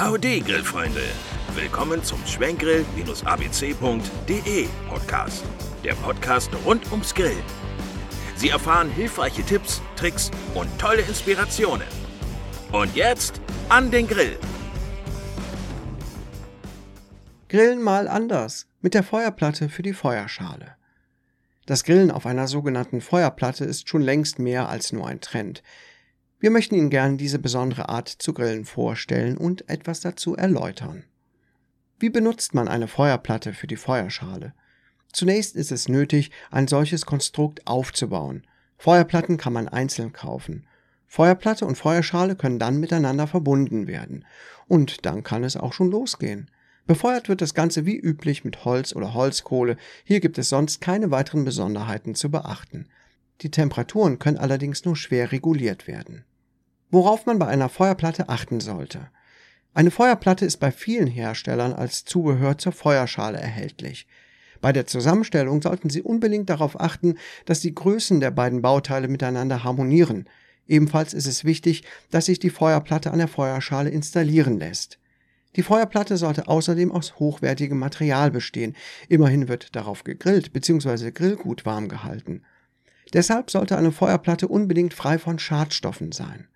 Howdy, Grillfreunde! Willkommen zum Schwenkgrill-abc.de Podcast. Der Podcast rund ums Grillen. Sie erfahren hilfreiche Tipps, Tricks und tolle Inspirationen. Und jetzt an den Grill! Grillen mal anders mit der Feuerplatte für die Feuerschale. Das Grillen auf einer sogenannten Feuerplatte ist schon längst mehr als nur ein Trend. Wir möchten Ihnen gerne diese besondere Art zu grillen vorstellen und etwas dazu erläutern. Wie benutzt man eine Feuerplatte für die Feuerschale? Zunächst ist es nötig, ein solches Konstrukt aufzubauen. Feuerplatten kann man einzeln kaufen. Feuerplatte und Feuerschale können dann miteinander verbunden werden. Und dann kann es auch schon losgehen. Befeuert wird das Ganze wie üblich mit Holz oder Holzkohle. Hier gibt es sonst keine weiteren Besonderheiten zu beachten. Die Temperaturen können allerdings nur schwer reguliert werden. Worauf man bei einer Feuerplatte achten sollte. Eine Feuerplatte ist bei vielen Herstellern als Zubehör zur Feuerschale erhältlich. Bei der Zusammenstellung sollten Sie unbedingt darauf achten, dass die Größen der beiden Bauteile miteinander harmonieren. Ebenfalls ist es wichtig, dass sich die Feuerplatte an der Feuerschale installieren lässt. Die Feuerplatte sollte außerdem aus hochwertigem Material bestehen. Immerhin wird darauf gegrillt bzw. Grillgut warm gehalten. Deshalb sollte eine Feuerplatte unbedingt frei von Schadstoffen sein.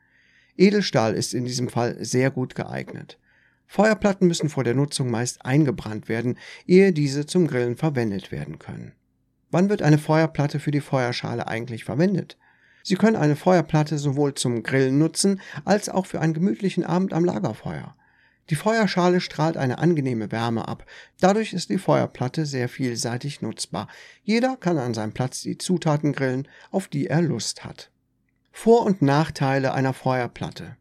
Edelstahl ist in diesem Fall sehr gut geeignet. Feuerplatten müssen vor der Nutzung meist eingebrannt werden, ehe diese zum Grillen verwendet werden können. Wann wird eine Feuerplatte für die Feuerschale eigentlich verwendet? Sie können eine Feuerplatte sowohl zum Grillen nutzen, als auch für einen gemütlichen Abend am Lagerfeuer. Die Feuerschale strahlt eine angenehme Wärme ab. Dadurch ist die Feuerplatte sehr vielseitig nutzbar. Jeder kann an seinem Platz die Zutaten grillen, auf die er Lust hat. Vor- und Nachteile einer Feuerplatte.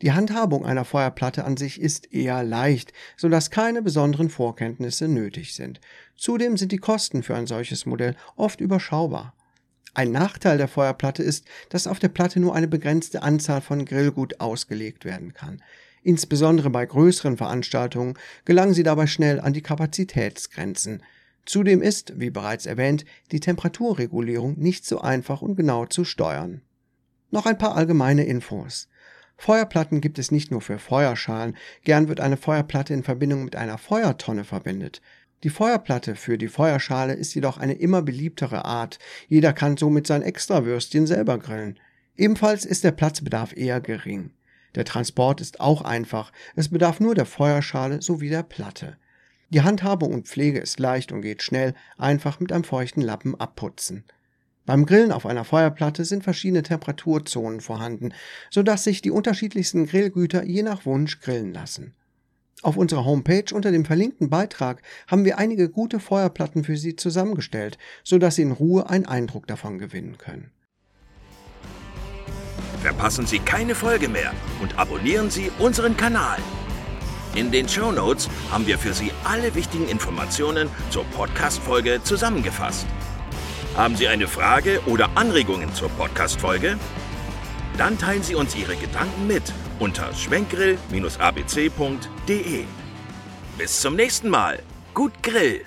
Die Handhabung einer Feuerplatte an sich ist eher leicht, so dass keine besonderen Vorkenntnisse nötig sind. Zudem sind die Kosten für ein solches Modell oft überschaubar. Ein Nachteil der Feuerplatte ist, dass auf der Platte nur eine begrenzte Anzahl von Grillgut ausgelegt werden kann. Insbesondere bei größeren Veranstaltungen gelangen sie dabei schnell an die Kapazitätsgrenzen. Zudem ist, wie bereits erwähnt, die Temperaturregulierung nicht so einfach und genau zu steuern. Noch ein paar allgemeine Infos. Feuerplatten gibt es nicht nur für Feuerschalen, gern wird eine Feuerplatte in Verbindung mit einer Feuertonne verwendet. Die Feuerplatte für die Feuerschale ist jedoch eine immer beliebtere Art, jeder kann somit sein Extrawürstchen selber grillen. Ebenfalls ist der Platzbedarf eher gering. Der Transport ist auch einfach, es bedarf nur der Feuerschale sowie der Platte. Die Handhabung und Pflege ist leicht und geht schnell, einfach mit einem feuchten Lappen abputzen. Beim Grillen auf einer Feuerplatte sind verschiedene Temperaturzonen vorhanden, sodass sich die unterschiedlichsten Grillgüter je nach Wunsch grillen lassen. Auf unserer Homepage unter dem verlinkten Beitrag haben wir einige gute Feuerplatten für Sie zusammengestellt, sodass Sie in Ruhe einen Eindruck davon gewinnen können. Verpassen Sie keine Folge mehr und abonnieren Sie unseren Kanal. In den Show Notes haben wir für Sie alle wichtigen Informationen zur Podcast-Folge zusammengefasst. Haben Sie eine Frage oder Anregungen zur Podcast-Folge? Dann teilen Sie uns Ihre Gedanken mit unter schwenkgrill-abc.de. Bis zum nächsten Mal. Gut Grill!